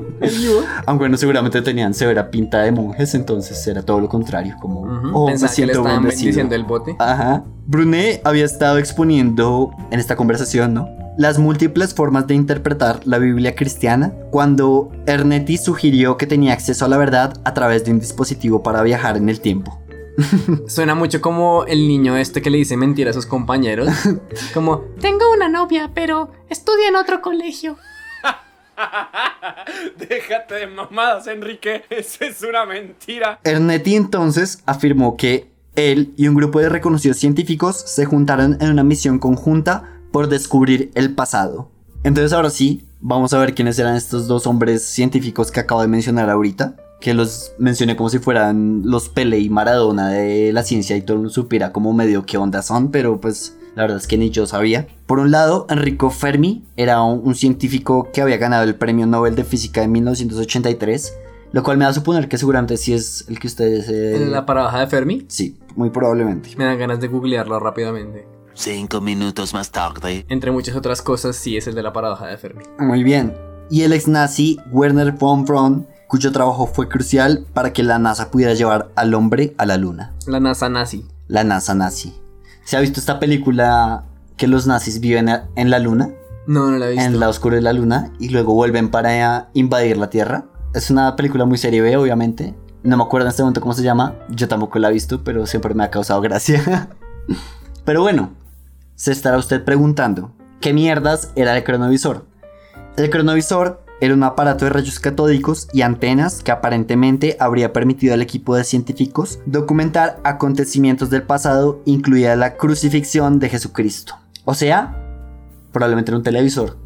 Aunque bueno, seguramente tenían severa pinta de monjes, entonces era todo lo contrario, como, oh, me siento que bendiciendo el bote. Ajá. Brunet había estado exponiendo en esta conversación, ¿no? Las múltiples formas de interpretar la Biblia cristiana cuando Ernetti sugirió que tenía acceso a la verdad a través de un dispositivo para viajar en el tiempo. [laughs] Suena mucho como el niño este que le dice mentira a sus compañeros. [laughs] Como, tengo una novia, pero estudia en otro colegio. [laughs] Déjate de mamadas, Enrique. Eso es una mentira. Ernetti entonces afirmó que él y un grupo de reconocidos científicos se juntaron en una misión conjunta por descubrir el pasado. Entonces ahora sí, vamos a ver quiénes eran estos dos hombres científicos que acabo de mencionar ahorita. Que los mencioné como si fueran los Pele y Maradona de la ciencia y todo el mundo supiera como medio qué onda son, pero pues la verdad es que ni yo sabía. Por un lado, Enrico Fermi era un, científico que había ganado el Premio Nobel de Física en 1983, lo cual me da a suponer que seguramente sí es el que ustedes... ¿En la paradoja de Fermi? Sí, muy probablemente. Me dan ganas de googlearlo rápidamente. Cinco minutos más tarde. Entre muchas otras cosas, sí es el de la paradoja de Fermi. Muy bien. Y el ex nazi Werner von Braun, cuyo trabajo fue crucial para que la NASA pudiera llevar al hombre a la luna. La NASA nazi. La NASA nazi. ¿Se ha visto esta película que los nazis viven en la luna? No, no la he visto. En la oscura de la luna y luego vuelven para invadir la Tierra. Es una película muy serie B, obviamente. No me acuerdo en este momento cómo se llama. Yo tampoco la he visto, pero siempre me ha causado gracia. [laughs] pero bueno, se estará usted preguntando, ¿qué mierdas era el cronovisor? El cronovisor era un aparato de rayos catódicos y antenas que aparentemente habría permitido al equipo de científicos documentar acontecimientos del pasado, incluida la crucifixión de Jesucristo. O sea, probablemente era un televisor.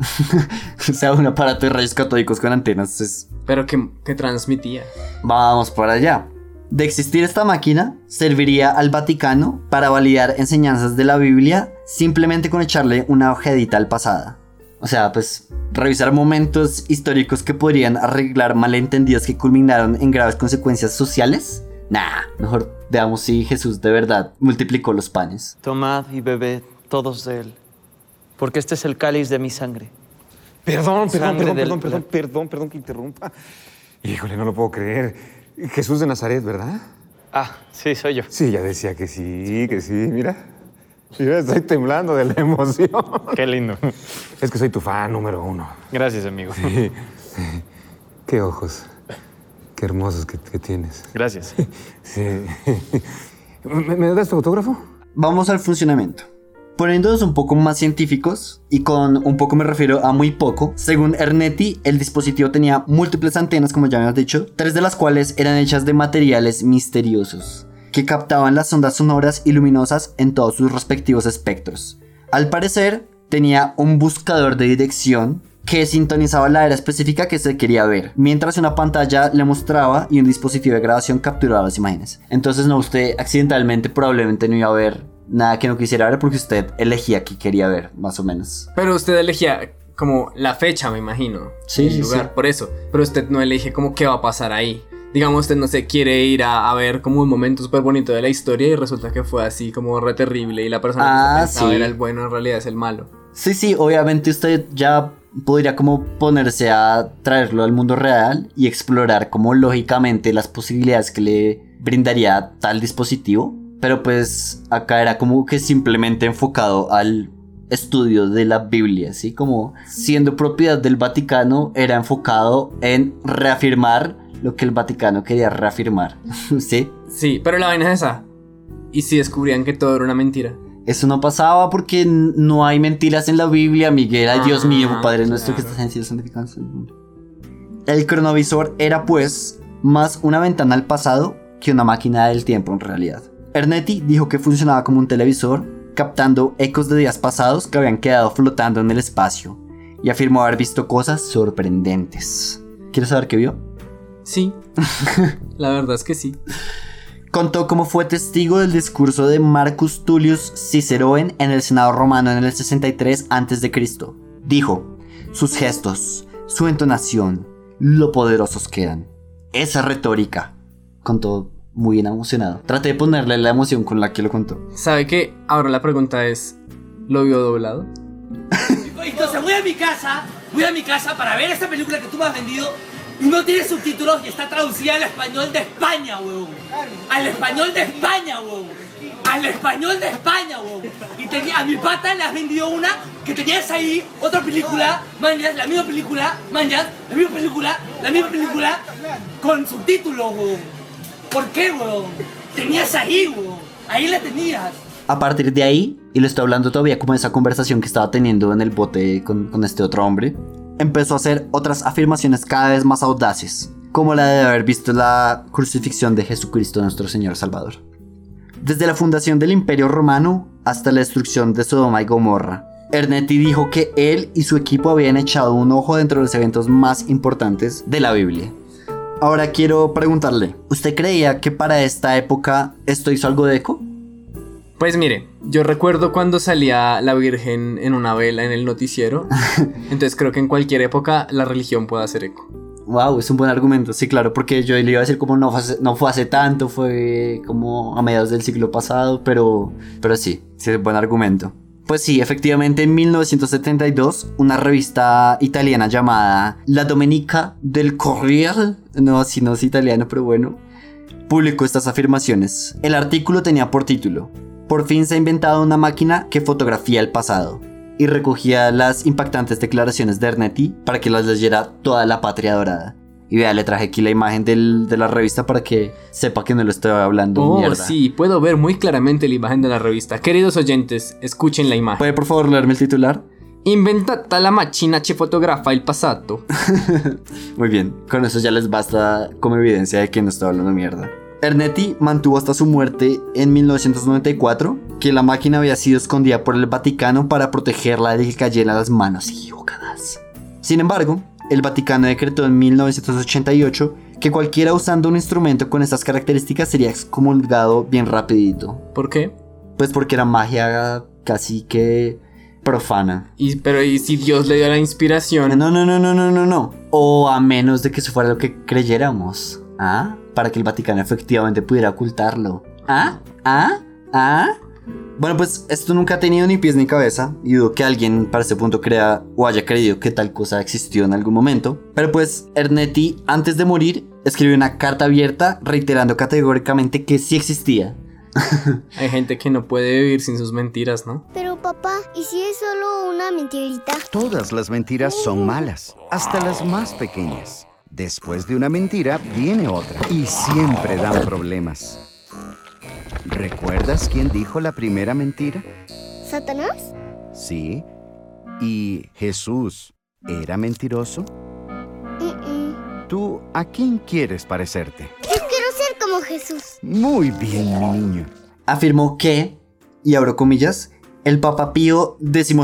[laughs] o sea, un aparato de rayos catódicos con antenas. Pero que, que transmitía. Vamos por allá. De existir esta máquina, serviría al Vaticano para validar enseñanzas de la Biblia simplemente con echarle una ojedita al pasado. O sea, pues revisar momentos históricos que podrían arreglar malentendidos que culminaron en graves consecuencias sociales. Nah, mejor veamos si Jesús de verdad multiplicó los panes. Tomad y bebed todos de él, porque este es el cáliz de mi sangre. Perdón, perdón, perdón, perdón, perdón, perdón, perdón que interrumpa. Híjole, no lo puedo creer. Jesús de Nazaret, ¿verdad? Ah, sí, soy yo. Sí, ya decía que sí, que sí, mira. Mira, estoy temblando de la emoción. Qué lindo. Es que soy tu fan número uno. Gracias, amigo. Qué ojos. Qué hermosos que, tienes. Gracias. Sí. ¿Me, ¿Me das tu autógrafo? Vamos al funcionamiento. Poniéndonos un poco más científicos, y con un poco me refiero a muy poco, según Ernetti, el dispositivo tenía múltiples antenas, como ya habíamos dicho, tres de las cuales eran hechas de materiales misteriosos, que captaban las ondas sonoras y luminosas en todos sus respectivos espectros. Al parecer, tenía un buscador de dirección que sintonizaba la era específica que se quería ver, mientras una pantalla le mostraba y un dispositivo de grabación capturaba las imágenes. Entonces no, usted accidentalmente probablemente no iba a ver nada que no quisiera ver porque usted elegía que quería ver, más o menos. Pero usted elegía como la fecha, me imagino. Sí, el lugar, sí. por eso. Pero usted no elige como qué va a pasar ahí. Digamos, usted no se quiere ir a, a ver como un momento súper bonito de la historia y resulta que fue así como re terrible y la persona que Ah, pensaba sí. era el bueno en realidad es el malo. Sí, sí, obviamente usted ya podría como ponerse a traerlo al mundo real y explorar como lógicamente las posibilidades que le brindaría tal dispositivo. Pero pues acá era como que simplemente enfocado al estudio de la Biblia, ¿sí? Como siendo propiedad del Vaticano era enfocado en reafirmar lo que el Vaticano quería reafirmar, [laughs] ¿sí? Sí, pero la vaina es esa. ¿Y si descubrían que todo era una mentira? Eso no pasaba porque no hay mentiras en la Biblia, Miguel. Ay, Dios mío, Ah, Padre nuestro que estás en el cielo, santificado. El cronovisor era pues más una ventana al pasado que una máquina del tiempo en realidad. Ernetti dijo que funcionaba como un televisor, captando ecos de días pasados que habían quedado flotando en el espacio, y afirmó haber visto cosas sorprendentes. ¿Quieres saber qué vio? Sí. [laughs] la verdad es que sí. Contó cómo fue testigo del discurso de Marcus Tullius Ciceroen en el Senado romano en el 63 a.C. Dijo, sus gestos, su entonación, lo poderosos que eran. Esa retórica. Contó muy bien emocionado. Traté de ponerle la emoción con la que lo contó. ¿Sabe qué? Ahora la pregunta es, ¿lo vio doblado? Entonces voy a mi casa, voy a mi casa para ver esta película que tú me has vendido y no tiene subtítulos y está traducida al español de España, huevón. Al español de España, huevón. Al español de España, huevón. Y tenía, a mi pata le has vendido una que tenías ahí, otra película, manjas, la misma película, manjas, la misma película, la misma película, con subtítulos, huevón. ¿Por qué, huevón? Tenías ahí, huevón. Ahí la tenías. A partir de ahí, y le estoy hablando todavía como esa conversación que estaba teniendo en el bote con, con este otro hombre, empezó a hacer otras afirmaciones cada vez más audaces, como la de haber visto la crucifixión de Jesucristo nuestro Señor Salvador. Desde la fundación del Imperio Romano hasta la destrucción de Sodoma y Gomorra, Ernetti dijo que él y su equipo habían echado un ojo dentro de los eventos más importantes de la Biblia. Ahora quiero preguntarle, ¿usted creía que para esta época esto hizo algo de eco? Pues mire, yo recuerdo cuando salía la Virgen en una vela en el noticiero. [laughs] Entonces creo que en cualquier época la religión puede hacer eco. Wow, es un buen argumento, sí, claro, porque yo le iba a decir como no fue hace, no fue hace tanto, fue como a mediados del siglo pasado, pero, pero sí, sí es un buen argumento. Pues sí, efectivamente en 1972 una revista italiana llamada La Domenica del Corriere, no, si no es italiano, pero bueno, publicó estas afirmaciones. El artículo tenía por título, Por fin se ha inventado una máquina que fotografía el pasado y recogía las impactantes declaraciones de Ernetti para que las leyera toda la patria dorada. Y vea, le traje aquí la imagen del- de la revista para que sepa que no lo estoy hablando Oh, mierda. sí, puedo ver muy claramente la imagen de la revista. Queridos oyentes, escuchen la imagen. ¿Puede por favor leerme el titular? Inventata la macchina che fotografa il passato. [laughs] Muy bien, con eso ya les basta como evidencia de que no estoy hablando mierda. Ernetti mantuvo hasta su muerte en 1994 que la máquina había sido escondida por el Vaticano para protegerla de que cayera a las manos equivocadas. Sin embargo, el Vaticano decretó en 1988 que cualquiera usando un instrumento con estas características sería excomulgado bien rapidito. ¿Por qué? Pues porque era magia casi que profana. Y, pero ¿y si Dios le dio la inspiración? No, no, no, no, no, no, no. O a menos de que eso fuera lo que creyéramos. ¿Ah? Para que el Vaticano efectivamente pudiera ocultarlo. ¿Ah? ¿Ah? ¿Ah? Bueno, pues esto nunca ha tenido ni pies ni cabeza y dudo que alguien para este punto crea o haya creído que tal cosa existió en algún momento. Pero pues Ernetti, antes de morir, escribió una carta abierta reiterando categóricamente que sí existía. [laughs] Hay gente que no puede vivir sin sus mentiras, ¿no? Pero papá, ¿y si es solo una mentirita? Todas las mentiras son malas, hasta las más pequeñas. Después de una mentira viene otra y siempre dan problemas. ¿Recuerdas quién dijo la primera mentira? ¿Satanás? Sí. ¿Y Jesús era mentiroso? ¿Tú a quién quieres parecerte? Yo quiero ser como Jesús. Muy bien, mi niño. Afirmó que, y abro comillas, El Papa Pío XII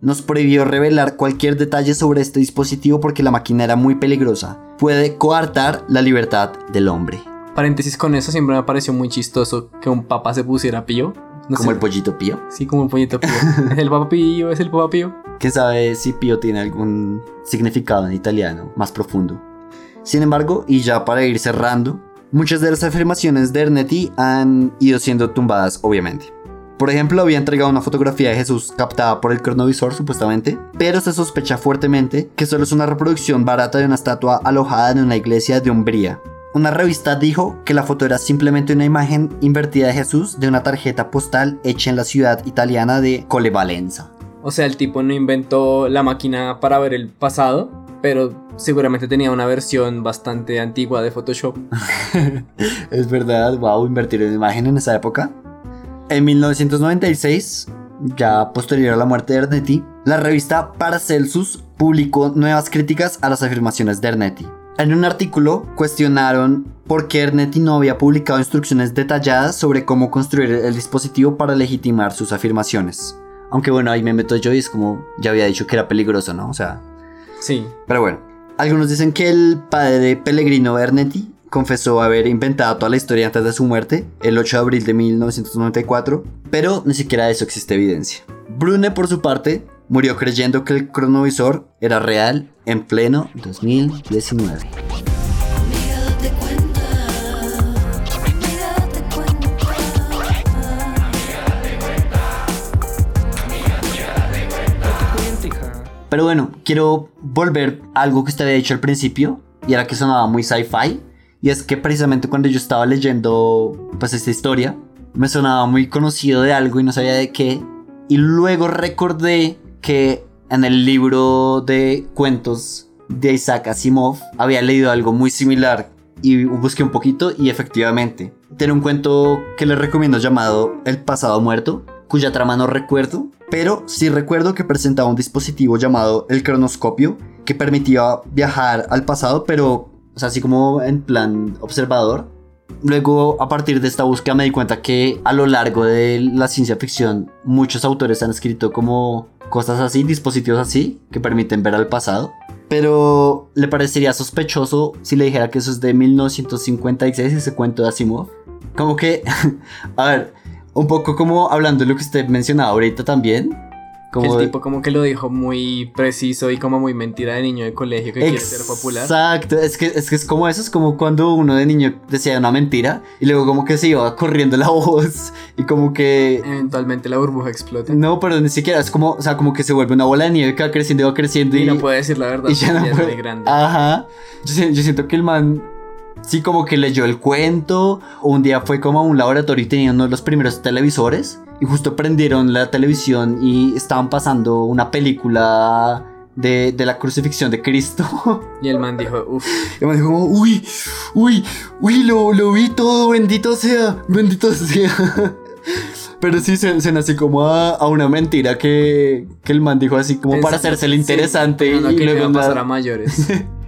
nos prohibió revelar cualquier detalle sobre este dispositivo porque la máquina era muy peligrosa. Puede coartar la libertad del hombre. Paréntesis con eso, siempre me pareció muy chistoso que un papa se pusiera pío. No como sé. el pollito Pío. Sí, como el pollito pío. [laughs] es el papa pío, es el papa pío. ¿Quién sabe si Pío tiene algún significado en italiano más profundo? Sin embargo, y ya para ir cerrando, muchas de las afirmaciones de Ernetti han ido siendo tumbadas, obviamente. Por ejemplo, había entregado una fotografía de Jesús captada por el cronovisor, supuestamente, pero se sospecha fuertemente que solo es una reproducción barata de una estatua alojada en una iglesia de Umbría. Una revista dijo que la foto era simplemente una imagen invertida de Jesús de una tarjeta postal hecha en la ciudad italiana de Colevalenza. O sea, el tipo no inventó la máquina para ver el pasado, pero seguramente tenía una versión bastante antigua de Photoshop. [laughs] Es verdad, wow, invertir en imagen en esa época. En 1996, ya posterior a la muerte de Ernetti, la revista Paracelsus publicó nuevas críticas a las afirmaciones de Ernetti. En un artículo cuestionaron por qué Ernetti no había publicado instrucciones detalladas sobre cómo construir el dispositivo para legitimar sus afirmaciones. Aunque bueno, ahí me meto yo y es como ya había dicho que era peligroso, ¿no? O sea, Sí. pero bueno, algunos dicen que el padre de Pellegrino Bernetti confesó haber inventado toda la historia antes de su muerte, el 8 de abril de 1994, pero ni siquiera de eso existe evidencia. Brune, por su parte, murió creyendo que el cronovisor era real en pleno 2019. Pero bueno, quiero volver a algo que usted había dicho al principio y era que sonaba muy sci-fi. Y es que precisamente cuando yo estaba leyendo pues esta historia, me sonaba muy conocido de algo y no sabía de qué. Y luego recordé que en el libro de cuentos de Isaac Asimov había leído algo muy similar y busqué un poquito y efectivamente tiene un cuento que les recomiendo llamado El pasado muerto, cuya trama no recuerdo, pero sí recuerdo que presentaba un dispositivo llamado el cronoscopio que permitía viajar al pasado, pero así como en plan observador. Luego, a partir de esta búsqueda, me di cuenta que a lo largo de la ciencia ficción, muchos autores han escrito como cosas así, dispositivos así, que permiten ver al pasado. Pero le parecería sospechoso si le dijera que eso es de 1956, ese cuento de Asimov. Como que, [laughs] a ver, un poco como hablando de lo que usted mencionaba ahorita también. Como el tipo como que lo dijo muy preciso y como muy mentira de niño de colegio que quiere ser popular. Exacto, es que, es que es como eso, es como cuando uno de niño decía una mentira y luego como que se iba corriendo la [laughs] voz y como que... Eventualmente la burbuja explota. No, pero ni siquiera, es como, o sea, como que se vuelve una bola de nieve que va creciendo y va creciendo y... Y no puede decir la verdad, y ya no ya es puede- muy grande. Ajá, yo siento que el man... Sí, como que leyó el cuento, un día fue como a un laboratorio y tenía uno de los primeros televisores, y justo prendieron la televisión y estaban pasando una película de, de la crucifixión de Cristo. Y el man dijo, uff. Y me dijo uy, uy, uy, lo, lo vi todo, bendito sea, bendito sea. Pero sí se- suena así como a, a una mentira que, que el man dijo así como para hacerse el interesante No, no, y luego pasar a mayores. [laughs]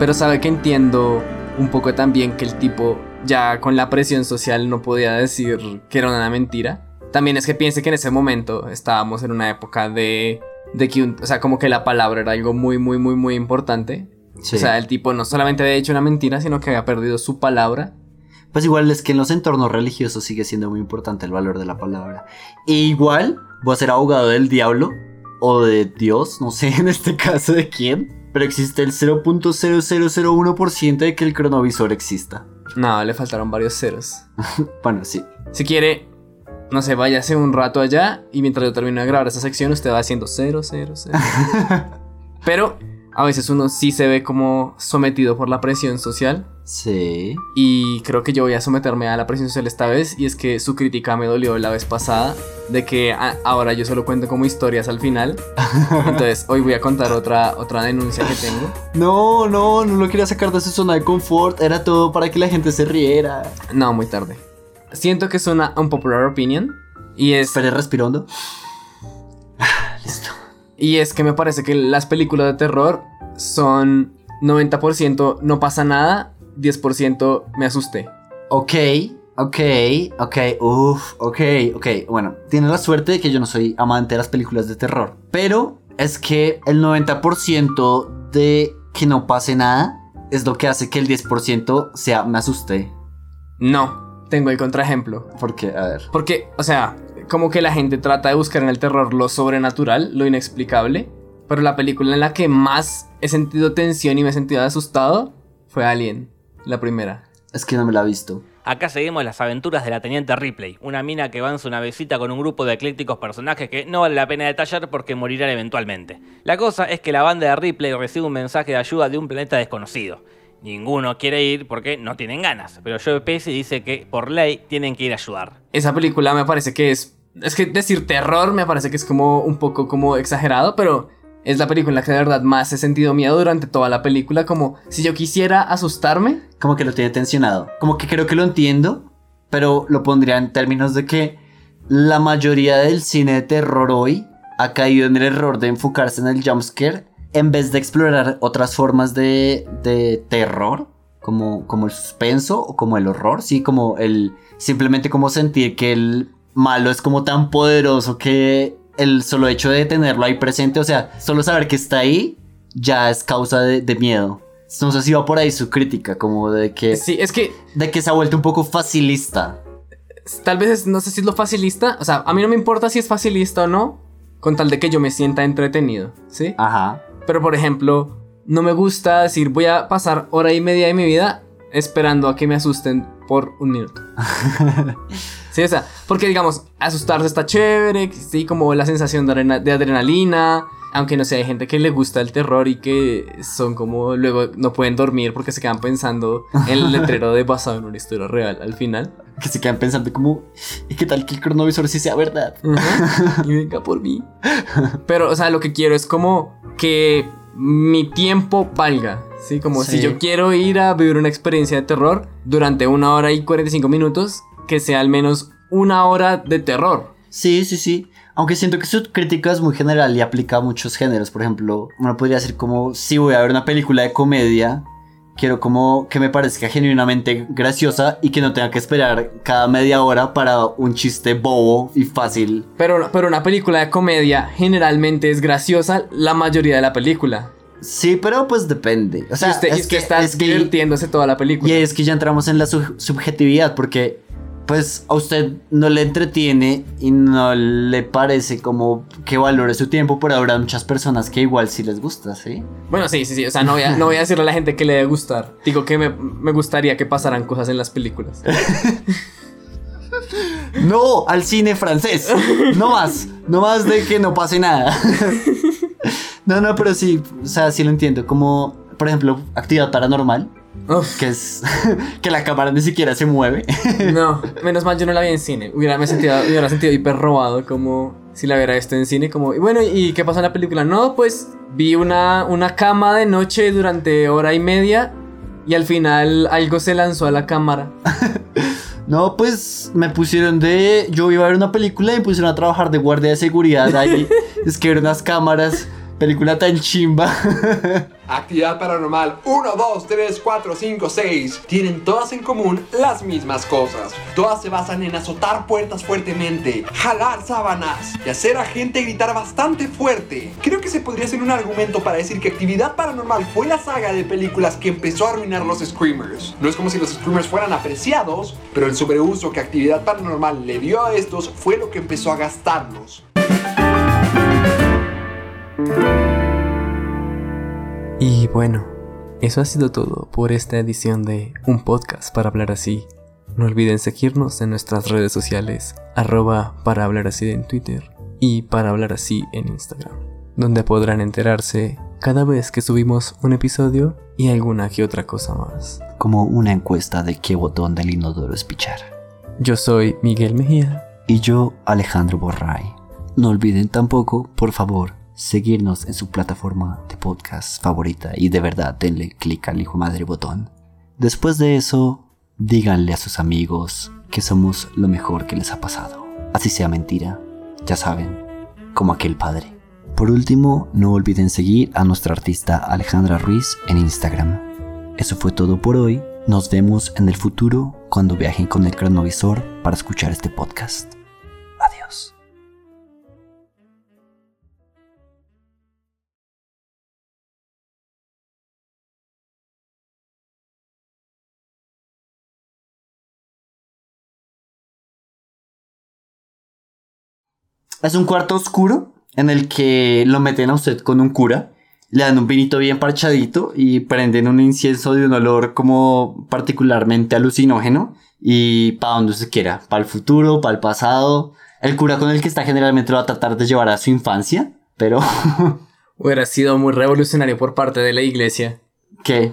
Pero sabe que entiendo un poco también que el tipo ya con la presión social no podía decir que era una mentira. También es que piense que en ese momento estábamos en una época de, de que, un- o sea, como que la palabra era algo muy, muy, muy, muy importante. Sí. O sea, el tipo no solamente había dicho una mentira, sino que había perdido su palabra. Pues igual es que en los entornos religiosos sigue siendo muy importante el valor de la palabra. E igual voy a ser abogado del diablo o de Dios, no sé [laughs] en este caso de quién. Pero existe el 0.0001% de que el cronovisor exista. No, le faltaron varios ceros. [laughs] bueno, sí. Si quiere, no sé, váyase un rato allá y mientras yo termino de grabar esa sección, usted va haciendo cero, cero, cero. [laughs] Pero a veces uno sí se ve como sometido por la presión social. Sí. Y creo que yo voy a someterme a la presión social esta vez. Y es que su crítica me dolió la vez pasada. De que a- ahora yo solo cuento como historias al final. [laughs] Entonces hoy voy a contar otra, otra denuncia que tengo. No, no, no lo quería sacar de su zona de confort. Era todo para que la gente se riera. No, muy tarde. Siento que es una unpopular opinion. Y es. Espere, respirando. [sighs] Y es que me parece que las películas de terror son 90% no pasa nada, 10% me asusté. Ok, ok, ok, uff, ok, ok. Bueno, tiene la suerte de que yo no soy amante de las películas de terror. Pero es que el 90% de que no pase nada es lo que hace que el 10% sea me asusté. No, tengo el contraejemplo. ¿Por qué? A ver. Porque, o sea, como que la gente trata de buscar en el terror lo sobrenatural, lo inexplicable. Pero la película en la que más he sentido tensión y me he sentido asustado fue Alien, la primera. Es que no me la he visto. Acá seguimos las aventuras de la teniente Ripley, una mina que va en su navecita con un grupo de eclécticos personajes que no vale la pena detallar porque morirán eventualmente. La cosa es que la banda de Ripley recibe un mensaje de ayuda de un planeta desconocido. Ninguno quiere ir porque no tienen ganas, pero Joe Pesci dice que por ley tienen que ir a ayudar. Esa película me parece que es... Es que decir terror me parece que es como un poco como exagerado, pero es la película en la que de verdad más he sentido miedo durante toda la película. Como si yo quisiera asustarme. Como que lo tiene tensionado. Como que creo que lo entiendo, pero lo pondría en términos de que la mayoría del cine de terror hoy ha caído en el error de enfocarse en el jumpscare en vez de explorar otras formas de, de terror, como, como el suspenso o como el horror, sí, como el simplemente como sentir que el malo es como tan poderoso que el solo hecho de tenerlo ahí presente, o sea, solo saber que está ahí ya es causa de, de miedo. No sé si va por ahí su crítica, como de que... Sí, es que... De que se ha vuelto un poco facilista. Tal vez es- no sé si es lo facilista. O sea, a mí no me importa si es facilista o no. Con tal de que yo me sienta entretenido. ¿Sí? Ajá. Pero por ejemplo, no me gusta decir voy a pasar hora y media de mi vida esperando a que me asusten por un minuto. [laughs] sí, o sea, porque digamos, asustarse está chévere, sí, como la sensación de, arena- de adrenalina. Aunque no sé, hay gente que le gusta el terror y que son como luego no pueden dormir porque se quedan pensando en el letrero de basado en una historia real al final. Que se quedan pensando como, ¿y qué tal que el cronovisor sí sea verdad? Ajá, y venga por mí. [laughs] Pero, o sea, lo que quiero es como que mi tiempo valga. Sí, como Sí. si yo quiero ir a vivir una experiencia de terror durante una hora y 45 minutos, que sea al menos una hora de terror. Sí, sí, sí. Aunque siento que su crítica es muy general y aplica a muchos géneros. Por ejemplo, uno podría decir como, si voy a ver una película de comedia, quiero como que me parezca genuinamente graciosa y que no tenga que esperar cada media hora para un chiste bobo y fácil. Pero, pero una película de comedia generalmente es graciosa la mayoría de la película. Sí, pero pues depende. O sea, usted, y es usted que- está es que- divirtiéndose toda la película. Y es que ya entramos en la sub- subjetividad porque pues a usted no le entretiene y no le parece como que valore su tiempo, pero habrá muchas personas que igual sí les gusta, ¿sí? Bueno, sí, sí, sí. O sea, no voy a, no voy a decirle a la gente que le debe gustar. Digo que me, me gustaría que pasaran cosas en las películas. [laughs] No, al cine francés. No más. No más de que no pase nada. [laughs] [laughs] No, no, pero sí, o sea, sí lo entiendo. Como, por ejemplo, actividad paranormal. Que es [laughs] que la cámara ni siquiera se mueve. [laughs] No, menos mal yo no la vi en cine. Hubiera, me sentido, hubiera sentido hiper robado como si la viera esto en cine. Como, y bueno, ¿y qué pasó en la película? No, pues vi una, una cama de noche durante hora y media y al final algo se lanzó a la cámara. No, pues me pusieron de. Yo iba a ver una película y me pusieron a trabajar de guardia de seguridad ahí. [laughs] es que eran unas cámaras. Película tan chimba. [laughs] Actividad paranormal 1, 2, 3, 4, 5, 6. Tienen todas en común las mismas cosas. Todas se basan en azotar puertas fuertemente, jalar sábanas y hacer a gente gritar bastante fuerte. Creo que se podría hacer un argumento para decir que Actividad paranormal fue la saga de películas que empezó a arruinar los screamers. No es como si los screamers fueran apreciados, pero el sobreuso que Actividad paranormal le dio a estos fue lo que empezó a gastarlos. Y bueno, eso ha sido todo por esta edición de Un Podcast para hablar así. No olviden seguirnos en nuestras redes sociales, arroba para hablar así en Twitter y para hablar así en Instagram, donde podrán enterarse cada vez que subimos un episodio y alguna que otra cosa más. Como una encuesta de qué botón del inodoro es pichar. Yo soy Miguel Mejía. Y yo, Alejandro Borray. No olviden tampoco, por favor, seguirnos en su plataforma de podcast favorita y de verdad denle clic al hijo madre botón. Después de eso, díganle a sus amigos que somos lo mejor que les ha pasado. Así sea mentira, ya saben, como aquel padre. Por último, no olviden seguir a nuestra artista Alejandra Ruiz en Instagram. Eso fue todo por hoy. Nos vemos en el futuro cuando viajen con el cronovisor para escuchar este podcast. Es un cuarto oscuro en el que lo meten a usted con un cura, le dan un vinito bien parchadito y prenden un incienso de un olor como particularmente alucinógeno y para donde se quiera, para el futuro, para el pasado. El cura con el que está generalmente lo va a tratar de llevar a su infancia, pero... [laughs] Hubiera sido muy revolucionario por parte de la iglesia. ¿Qué?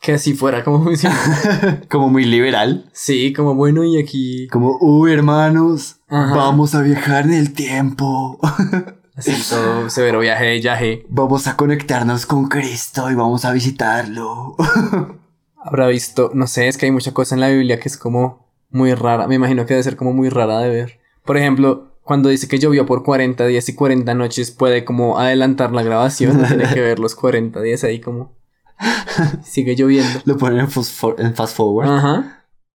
Que así fuera como [laughs] funciona. [laughs] como muy liberal. Sí, como bueno y aquí. Como, uy, hermanos, vamos a viajar en el tiempo. [laughs] Así todo severo viaje de viaje. Vamos a conectarnos con Cristo y vamos a visitarlo. Habrá visto, no sé, es que hay mucha cosa en la Biblia que es como muy rara. Me imagino que debe ser como muy rara de ver. Por ejemplo, cuando dice que llovió por 40 días y 40 noches, puede como adelantar la grabación. Tiene que ver los 40 días ahí como. [laughs] Sigue lloviendo. Lo ponen en, fast forward. Ajá.